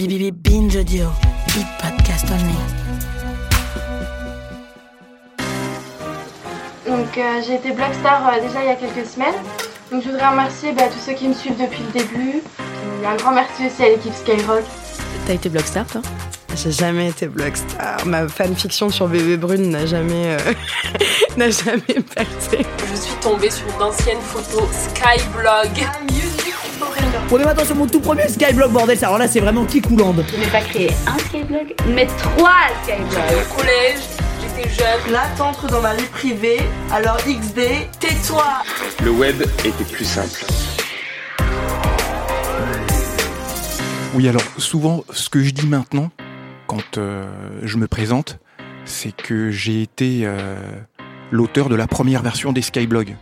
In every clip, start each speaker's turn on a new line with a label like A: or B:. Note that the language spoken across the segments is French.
A: BBB Binge Audio. Big podcast only.
B: Donc euh, j'ai été Blogstar euh, déjà il y a quelques semaines. Donc je voudrais remercier bah, tous ceux qui me suivent depuis le début. Et un grand merci aussi à l'équipe Skyrock.
C: T'as été Blogstar toi?
D: J'ai jamais été Blogstar. Ma fanfiction sur Bébé Brune n'a jamais, euh, n'a jamais percé.
E: Je suis tombée sur d'anciennes photos Skyblog.
F: Prenez attention mon tout premier Skyblog bordel, ça alors là c'est vraiment qui coulande.
G: Je n'ai pas créé un Skyblog, mais trois Skyblogs.
E: Au collège, j'étais jeune.
H: Là, t'entres dans ma vie privée, alors XD, tais-toi
I: Le web était plus simple.
J: Oui, alors souvent, ce que je dis maintenant, quand euh, je me présente, c'est que j'ai été euh, l'auteur de la première version des Skyblogs.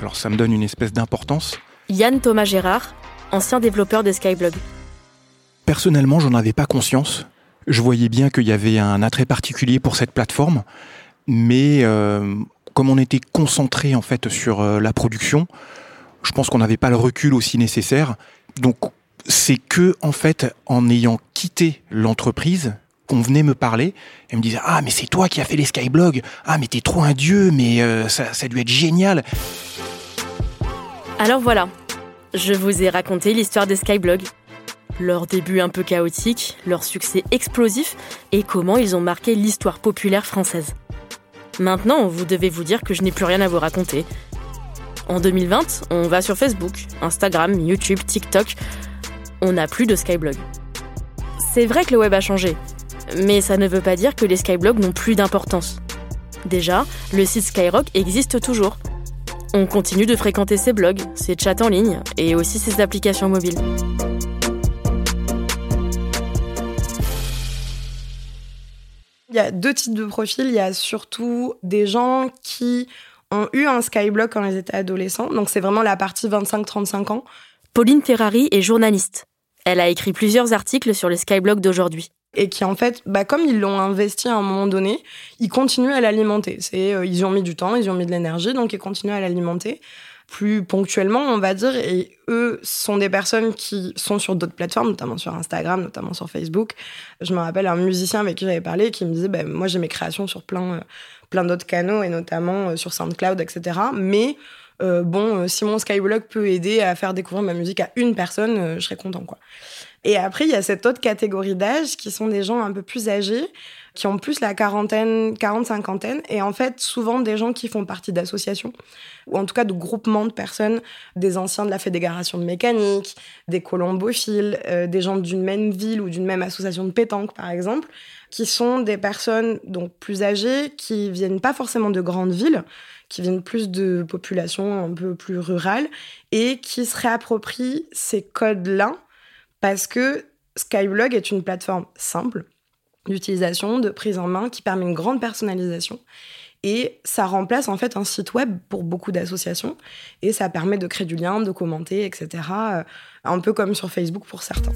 J: Alors ça me donne une espèce d'importance.
C: Yann Thomas Gérard, ancien développeur de Skyblog.
J: Personnellement, j'en avais pas conscience. Je voyais bien qu'il y avait un attrait particulier pour cette plateforme, mais euh, comme on était concentré en fait sur euh, la production, je pense qu'on n'avait pas le recul aussi nécessaire. Donc c'est que en fait en ayant quitté l'entreprise qu'on venait me parler et me disait ah mais c'est toi qui as fait les skyblogs ah mais t'es trop un dieu mais euh, ça, ça a dû être génial
C: Alors voilà, je vous ai raconté l'histoire des Skyblog. Leur début un peu chaotique, leur succès explosif et comment ils ont marqué l'histoire populaire française. Maintenant, vous devez vous dire que je n'ai plus rien à vous raconter. En 2020, on va sur Facebook, Instagram, YouTube, TikTok. On n'a plus de Skyblog. C'est vrai que le web a changé, mais ça ne veut pas dire que les Skyblogs n'ont plus d'importance. Déjà, le site Skyrock existe toujours. On continue de fréquenter ses blogs, ses chats en ligne et aussi ses applications mobiles.
D: Il y a deux types de profils. Il y a surtout des gens qui ont eu un Skyblog quand ils étaient adolescents. Donc c'est vraiment la partie 25-35 ans.
C: Pauline Terrari est journaliste. Elle a écrit plusieurs articles sur les Skyblogs d'aujourd'hui.
D: Et qui en fait, bah, comme ils l'ont investi à un moment donné, ils continuent à l'alimenter. C'est, euh, ils y ont mis du temps, ils y ont mis de l'énergie, donc ils continuent à l'alimenter plus ponctuellement, on va dire. Et eux sont des personnes qui sont sur d'autres plateformes, notamment sur Instagram, notamment sur Facebook. Je me rappelle un musicien avec qui j'avais parlé qui me disait, bah, moi j'ai mes créations sur plein, euh, plein d'autres canaux et notamment euh, sur SoundCloud, etc. Mais bon, si mon Skyblog peut aider à faire découvrir ma musique à une personne, je serais content, quoi. Et après, il y a cette autre catégorie d'âge qui sont des gens un peu plus âgés, qui ont plus la quarantaine, quarante-cinquantaine, et en fait, souvent des gens qui font partie d'associations, ou en tout cas de groupements de personnes, des anciens de la Fédération de mécanique, des colombophiles, euh, des gens d'une même ville ou d'une même association de pétanque, par exemple, qui sont des personnes donc plus âgées, qui viennent pas forcément de grandes villes, qui viennent plus de populations un peu plus rurales, et qui se réapproprient ces codes-là parce que Skyblog est une plateforme simple d'utilisation, de prise en main, qui permet une grande personnalisation. Et ça remplace en fait un site web pour beaucoup d'associations. Et ça permet de créer du lien, de commenter, etc. euh, Un peu comme sur Facebook pour certains.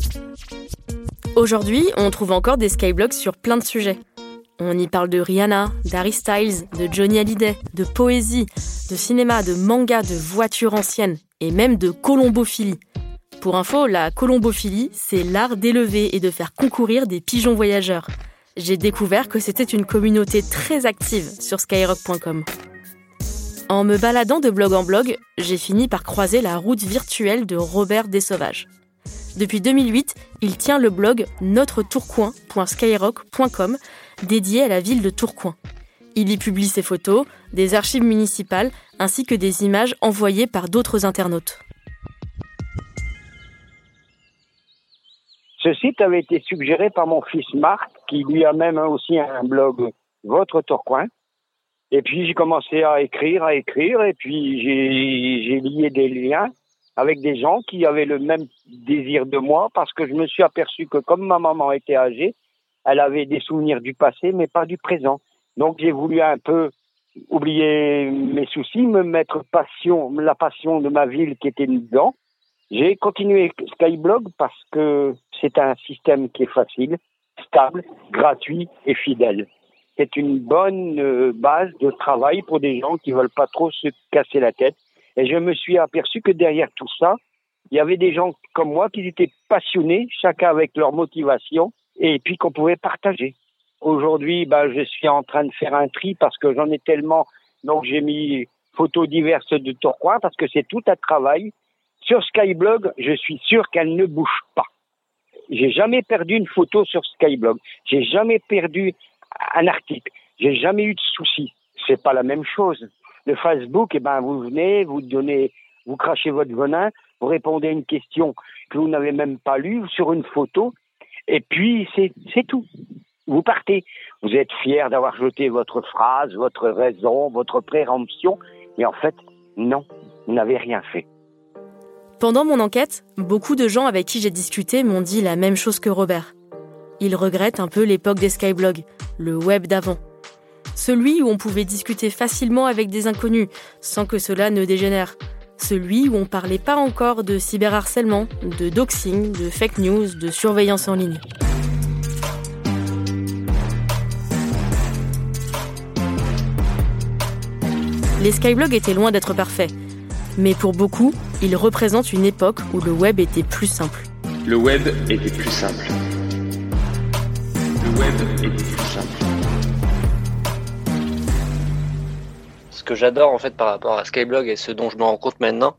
C: Aujourd'hui, on trouve encore des Skyblogs sur plein de sujets. On y parle de Rihanna, d'Harry Styles, de Johnny Hallyday, de poésie, de cinéma, de manga, de voitures anciennes et même de colombophilie. Pour info, la colombophilie, c'est l'art d'élever et de faire concourir des pigeons voyageurs. J'ai découvert que c'était une communauté très active sur skyrock.com. En me baladant de blog en blog, j'ai fini par croiser la route virtuelle de Robert Desauvages. Depuis 2008, il tient le blog notretourcoing.skyrock.com dédié à la ville de Tourcoing. Il y publie ses photos, des archives municipales ainsi que des images envoyées par d'autres internautes.
K: Ce site avait été suggéré par mon fils Marc, qui lui a même aussi un blog Votre Tourcoing. Et puis j'ai commencé à écrire, à écrire, et puis j'ai j'ai lié des liens avec des gens qui avaient le même désir de moi parce que je me suis aperçu que comme ma maman était âgée, elle avait des souvenirs du passé mais pas du présent. Donc j'ai voulu un peu oublier mes soucis, me mettre passion, la passion de ma ville qui était dedans. J'ai continué Skyblog parce que c'est un système qui est facile, stable, gratuit et fidèle. C'est une bonne euh, base de travail pour des gens qui veulent pas trop se casser la tête. Et je me suis aperçu que derrière tout ça, il y avait des gens comme moi qui étaient passionnés, chacun avec leur motivation, et puis qu'on pouvait partager. Aujourd'hui, bah, je suis en train de faire un tri parce que j'en ai tellement. Donc, j'ai mis photos diverses de Tourcoing parce que c'est tout un travail. Sur Skyblog, je suis sûr qu'elle ne bouge pas. J'ai jamais perdu une photo sur Skyblog. J'ai jamais perdu un article. J'ai jamais eu de soucis. C'est pas la même chose. Le Facebook, eh ben, vous venez, vous donnez, vous crachez votre venin, vous répondez à une question que vous n'avez même pas lue sur une photo, et puis c'est tout vous partez. Vous êtes fier d'avoir jeté votre phrase, votre raison, votre préemption, mais en fait, non, vous n'avez rien fait.
C: Pendant mon enquête, beaucoup de gens avec qui j'ai discuté m'ont dit la même chose que Robert. Ils regrettent un peu l'époque des skyblogs, le web d'avant. Celui où on pouvait discuter facilement avec des inconnus sans que cela ne dégénère. Celui où on parlait pas encore de cyberharcèlement, de doxing, de fake news, de surveillance en ligne. Les skyblogs étaient loin d'être parfaits. Mais pour beaucoup, ils représentent une époque où le web était plus simple.
I: Le web était plus simple. Le web était plus simple.
L: Ce que j'adore en fait par rapport à Skyblog et ce dont je me rends compte maintenant,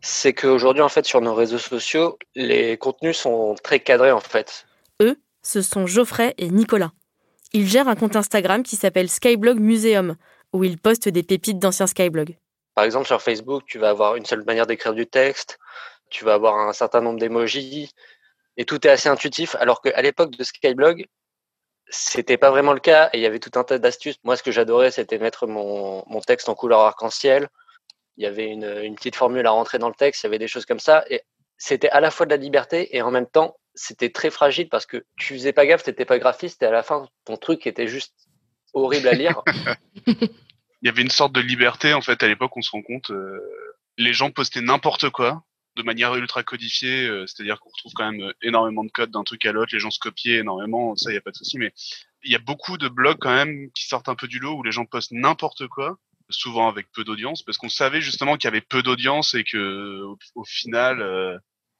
L: c'est qu'aujourd'hui en fait sur nos réseaux sociaux, les contenus sont très cadrés en fait.
C: Eux, ce sont Geoffrey et Nicolas. Ils gèrent un compte Instagram qui s'appelle Skyblog Museum, où ils postent des pépites d'anciens Skyblog.
L: Par exemple, sur Facebook, tu vas avoir une seule manière d'écrire du texte, tu vas avoir un certain nombre d'émojis, et tout est assez intuitif, alors qu'à l'époque de Skyblog, c'était pas vraiment le cas, et il y avait tout un tas d'astuces. Moi, ce que j'adorais, c'était mettre mon, texte en couleur arc-en-ciel. Il y avait une, une, petite formule à rentrer dans le texte, il y avait des choses comme ça, et c'était à la fois de la liberté, et en même temps, c'était très fragile parce que tu faisais pas gaffe, t'étais pas graphiste, et à la fin, ton truc était juste horrible à lire.
M: Il y avait une sorte de liberté en fait à l'époque. On se rend compte, euh, les gens postaient n'importe quoi de manière ultra codifiée, euh, c'est-à-dire qu'on retrouve quand même euh, énormément de code d'un truc à l'autre. Les gens se copiaient énormément, ça il y a pas de souci. Mais il y a beaucoup de blogs quand même qui sortent un peu du lot où les gens postent n'importe quoi souvent avec peu d'audience, parce qu'on savait justement qu'il y avait peu d'audience et que au, final,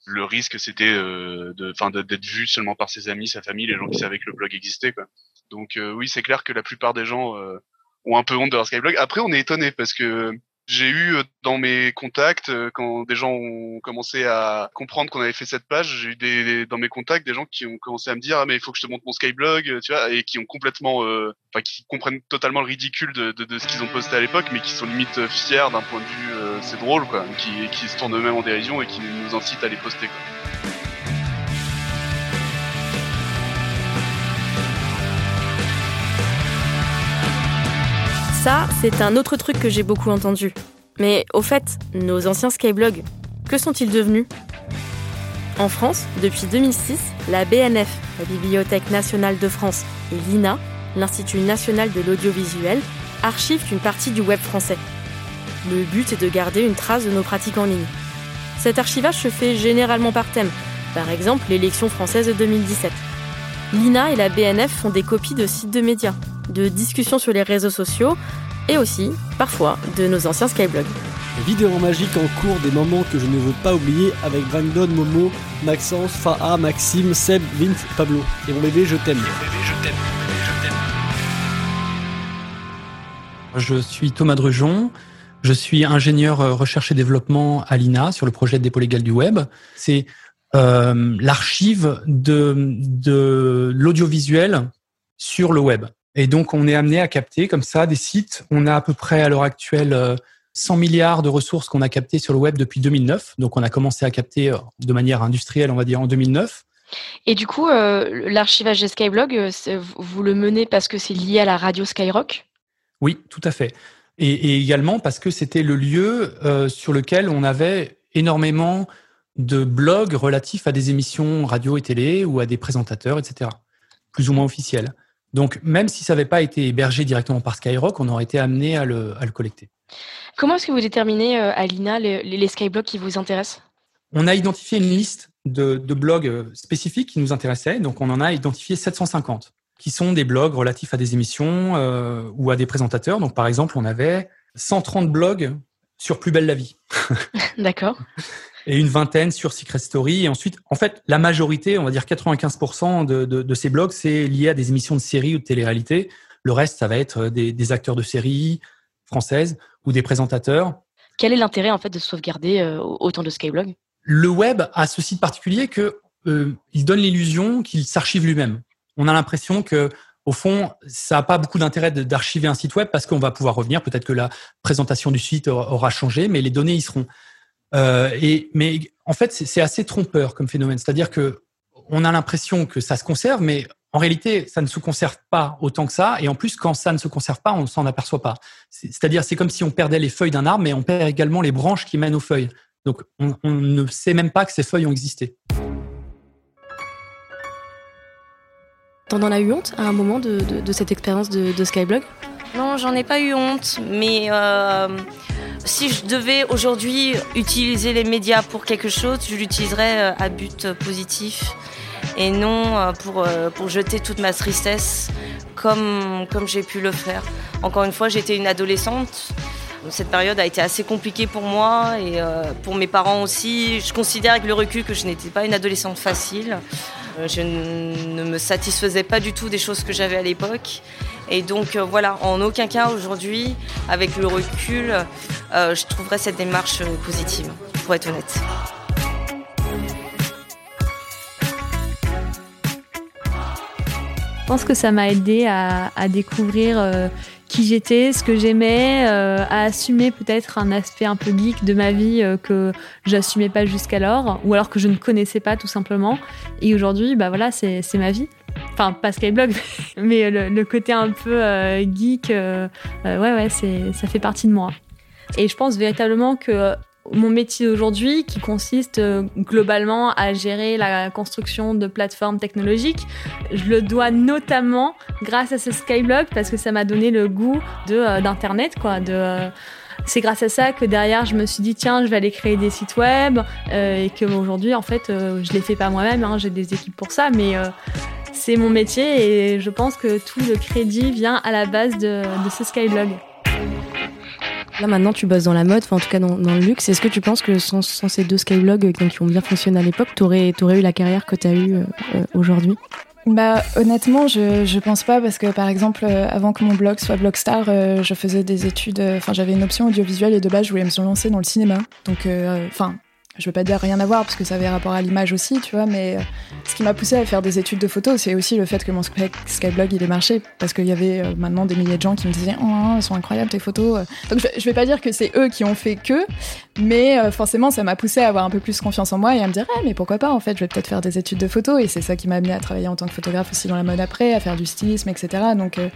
M: le risque c'était de, enfin, d'être vu seulement par ses amis, sa famille, les gens qui savaient que le blog existait, quoi. Donc euh, oui, c'est clair que la plupart des gens euh, ont un peu honte de leur Skyblog. Après, on est étonné parce que j'ai eu euh, dans mes contacts, quand des gens ont commencé à comprendre qu'on avait fait cette page, j'ai eu des, dans mes contacts des gens qui ont commencé à me dire ah mais il faut que je te montre mon Skyblog, tu vois, et qui ont complètement, enfin qui comprennent totalement le ridicule de, de, de ce qu'ils ont posté à l'époque, mais qui sont limite fiers d'un point de vue, c'est drôle quoi, qui, qui se tournent eux-mêmes en dérision et qui nous incitent à les poster quoi.
C: Ça, c'est un autre truc que j'ai beaucoup entendu. Mais au fait, nos anciens skyblogs, que sont-ils devenus? En France, depuis 2006, la BNF, la Bibliothèque nationale de France, et l'INA, l'Institut national de l'audiovisuel, archivent une partie du web français. Le but est de garder une trace de nos pratiques en ligne. Cet archivage se fait généralement par thème, par exemple l'élection française de 2017. L'INA et la BNF font des copies de sites de médias, de discussions sur les réseaux sociaux et aussi, parfois, de nos anciens Skyblogs.
N: Vidéo magique en cours des moments que je ne veux pas oublier avec Brandon, Momo, Maxence, Faha, Maxime, Seb, Vince Pablo. Et mon bébé, je t'aime.
O: Je suis Thomas Drujon. Je suis ingénieur euh, recherche et développement à l'INA sur le projet de dépôt légal du web. C'est euh, l'archive de, de l'audiovisuel sur le web. Et donc, on est amené à capter comme ça des sites. On a à peu près à l'heure actuelle 100 euh, milliards de ressources qu'on a captées sur le web depuis 2009. Donc, on a commencé à capter euh, de manière industrielle, on va dire, en 2009.
P: Et du coup, euh, l'archivage des Skyblog, vous le menez parce que c'est lié à la radio Skyrock?
O: Oui, tout à fait. Et, également parce que c'était le lieu sur lequel on avait énormément de blogs relatifs à des émissions radio et télé ou à des présentateurs, etc. Plus ou moins officiels. Donc, même si ça n'avait pas été hébergé directement par Skyrock, on aurait été amené à le, à le collecter.
P: Comment est-ce que vous déterminez, euh, Alina, les, les skyblogs qui vous intéressent?
O: On a identifié une liste de, de, blogs euh, spécifiques qui nous intéressaient. Donc, on en a identifié 750, qui sont des blogs relatifs à des émissions euh, ou à des présentateurs. Donc, par exemple, on avait 130 blogs sur Plus belle la vie.
P: D'accord.
O: Et une vingtaine sur Secret Story. Et ensuite, en fait, la majorité, on va dire 95% de, de, de, ces blogs, c'est lié à des émissions de séries ou de télé-réalité. Le reste, ça va être des, des acteurs de séries françaises ou des présentateurs.
P: Quel est l'intérêt en fait de sauvegarder euh, autant de Skyblog?
O: Le web a ce site particulier que euh, il donne l'illusion qu'il s'archive lui-même. On a l'impression que au fond, ça n'a pas beaucoup d'intérêt d'archiver un site web parce qu'on va pouvoir revenir. Peut-être que la présentation du site aura changé, mais les données y seront. Euh, et, mais en fait, c'est assez trompeur comme phénomène. C'est-à-dire que on a l'impression que ça se conserve, mais en réalité, ça ne se conserve pas autant que ça. Et en plus, quand ça ne se conserve pas, on ne s'en aperçoit pas. C'est-à-dire, c'est comme si on perdait les feuilles d'un arbre, mais on perd également les branches qui mènent aux feuilles. Donc, on, ne sait même pas que ces feuilles ont existé.
C: T'en as eu honte à un moment de, cette expérience de, Skyblog?
Q: Non, j'en ai pas eu honte, mais euh, si je devais aujourd'hui utiliser les médias pour quelque chose, je l'utiliserais à but positif et non pour, pour jeter toute ma tristesse comme, comme j'ai pu le faire. Encore une fois, j'étais une adolescente. Cette période a été assez compliquée pour moi et euh, pour mes parents aussi. Je considère avec le recul que je n'étais pas une adolescente facile. Euh, je ne me satisfaisais pas du tout des choses que j'avais à l'époque. Et donc euh, voilà, en aucun cas aujourd'hui, avec le recul, euh, je trouverais cette démarche positive, pour être honnête.
R: Je pense que ça m'a aidé à, découvrir euh, qui j'étais, ce que j'aimais, euh, à assumer peut-être un aspect un peu geek de ma vie euh, que j'assumais pas jusqu'alors, ou alors que je ne connaissais pas tout simplement. Et aujourd'hui, bah voilà, c'est ma vie. Enfin, pas Skyblog, mais le, le côté un peu euh, geek, ouais, ouais, ça fait partie de moi. Et je pense véritablement que mon métier d'aujourd'hui, qui consiste globalement à gérer la construction de plateformes technologiques, je le dois notamment grâce à ce Skyblog parce que ça m'a donné le goût de euh, d'internet quoi. De euh, c'est grâce à ça que derrière je me suis dit tiens je vais aller créer des sites web euh, et que aujourd'hui en fait je les fais pas moi-même, hein, j'ai des équipes pour ça, mais c'est mon métier et je pense que tout le crédit vient à la base de, de ce Skyblog.
C: Là maintenant tu bosses dans la mode, enfin en tout cas dans, dans le luxe. Est-ce que tu penses que sans, sans ces deux skyblogs qui ont bien fonctionné à l'époque, tu aurais, eu la carrière que tu as eue euh, aujourd'hui?
S: Bah honnêtement, je je pense pas parce que par exemple euh, avant que mon blog soit Blogstar, euh, je faisais des études enfin j'avais une option audiovisuelle et de base je voulais me lancer dans le cinéma. Donc enfin je veux pas dire rien à voir parce que ça avait rapport à l'image aussi, tu vois, mais ce qui m'a poussé à faire des études de photo, c'est aussi le fait que mon Skyblog il ait marché parce qu'il y avait maintenant des milliers de gens qui me disaient oh, elles sont incroyables tes photos. Donc je, vais pas dire que c'est eux qui ont fait que, mais euh, forcément ça m'a poussé à avoir un peu plus confiance en moi et à me dire ah, mais pourquoi pas en fait, je vais peut-être faire des études de photo et c'est ça qui m'a amené à travailler en tant que photographe aussi dans la mode après, à faire du stylisme, etc. Donc euh,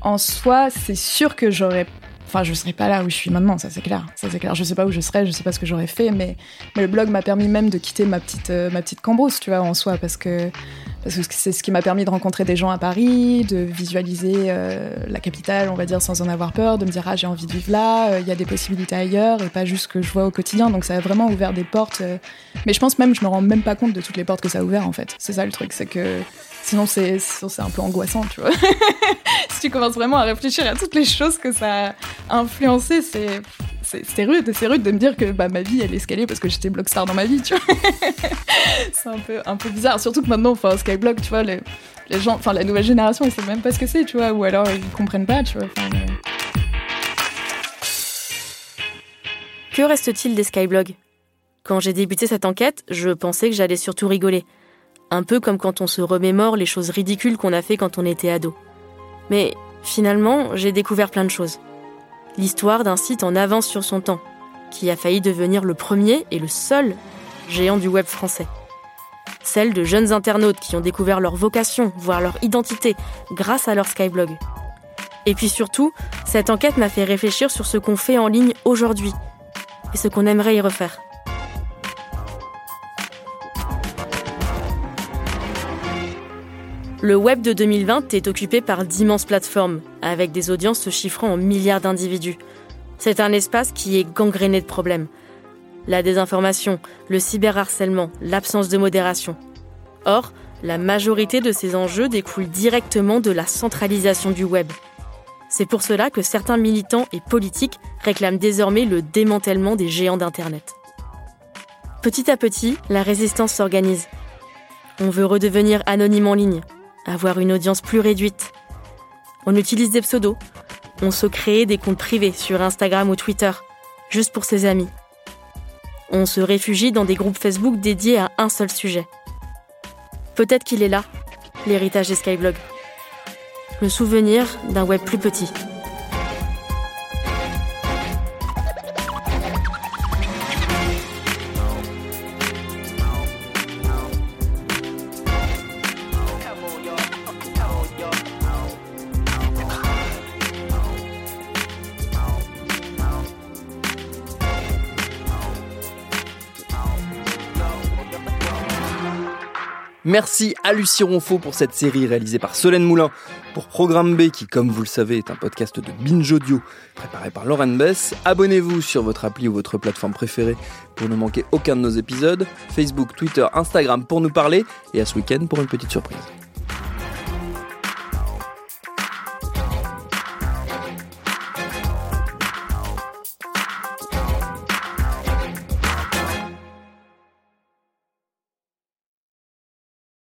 S: en soi, c'est sûr que j'aurais Enfin, je serais pas là où je suis maintenant, ça c'est clair. Ça c'est clair. Je sais pas où je serais, je sais pas ce que j'aurais fait, mais, mais le blog m'a permis même de quitter ma petite, euh, ma petite cambrousse, tu vois, en soi, parce que parce que c'est ce qui m'a permis de rencontrer des gens à Paris, de visualiser euh, la capitale, on va dire, sans en avoir peur, de me dire ah j'ai envie de vivre là, il euh, y a des possibilités ailleurs et pas juste ce que je vois au quotidien. Donc ça a vraiment ouvert des portes. Euh... Mais je pense même, je me rends même pas compte de toutes les portes que ça a ouvert en fait. C'est ça le truc, c'est que sinon c'est un peu angoissant, tu vois. si tu commences vraiment à réfléchir à toutes les choses que ça a influencé, c'est rude, c'est rude de me dire que bah, ma vie elle est escalée parce que j'étais blogstar dans ma vie, tu vois. c'est un peu, un peu bizarre, surtout que maintenant, enfin, Skyblog, tu vois, les, les gens, enfin, la nouvelle génération, ils savent même pas ce que c'est, tu vois, ou alors ils comprennent pas, tu vois.
C: Que reste-t-il des Skyblogs? Quand j'ai débuté cette enquête, je pensais que j'allais surtout rigoler. Un peu comme quand on se remémore les choses ridicules qu'on a fait quand on était ado. Mais finalement, j'ai découvert plein de choses l'histoire d'un site en avance sur son temps, qui a failli devenir le premier et le seul géant du web français. Celle de jeunes internautes qui ont découvert leur vocation, voire leur identité, grâce à leur Skyblog. Et puis surtout, cette enquête m'a fait réfléchir sur ce qu'on fait en ligne aujourd'hui, et ce qu'on aimerait y refaire. Le web de 2020 est occupé par d'immenses plateformes, avec des audiences se chiffrant en milliards d'individus. C'est un espace qui est gangréné de problèmes. La désinformation, le cyberharcèlement, l'absence de modération. Or, la majorité de ces enjeux découlent directement de la centralisation du web. C'est pour cela que certains militants et politiques réclament désormais le démantèlement des géants d'Internet. Petit à petit, la résistance s'organise. On veut redevenir anonyme en ligne, avoir une audience plus réduite. On utilise des pseudos. On se crée des comptes privés sur Instagram ou Twitter, juste pour ses amis. On se réfugie dans des groupes Facebook dédiés à un seul sujet. Peut-être qu'il est là, l'héritage des Skyblogs. Le souvenir d'un web plus petit.
A: Merci à Lucie Ronfaux pour cette série réalisée par Solène Moulin pour Programme B qui, comme vous le savez, est un podcast de Binge Audio préparé par Lauren Bess. Abonnez-vous sur votre appli ou votre plateforme préférée pour ne manquer aucun de nos épisodes. Facebook, Twitter, Instagram pour nous parler et à ce week-end pour une petite surprise.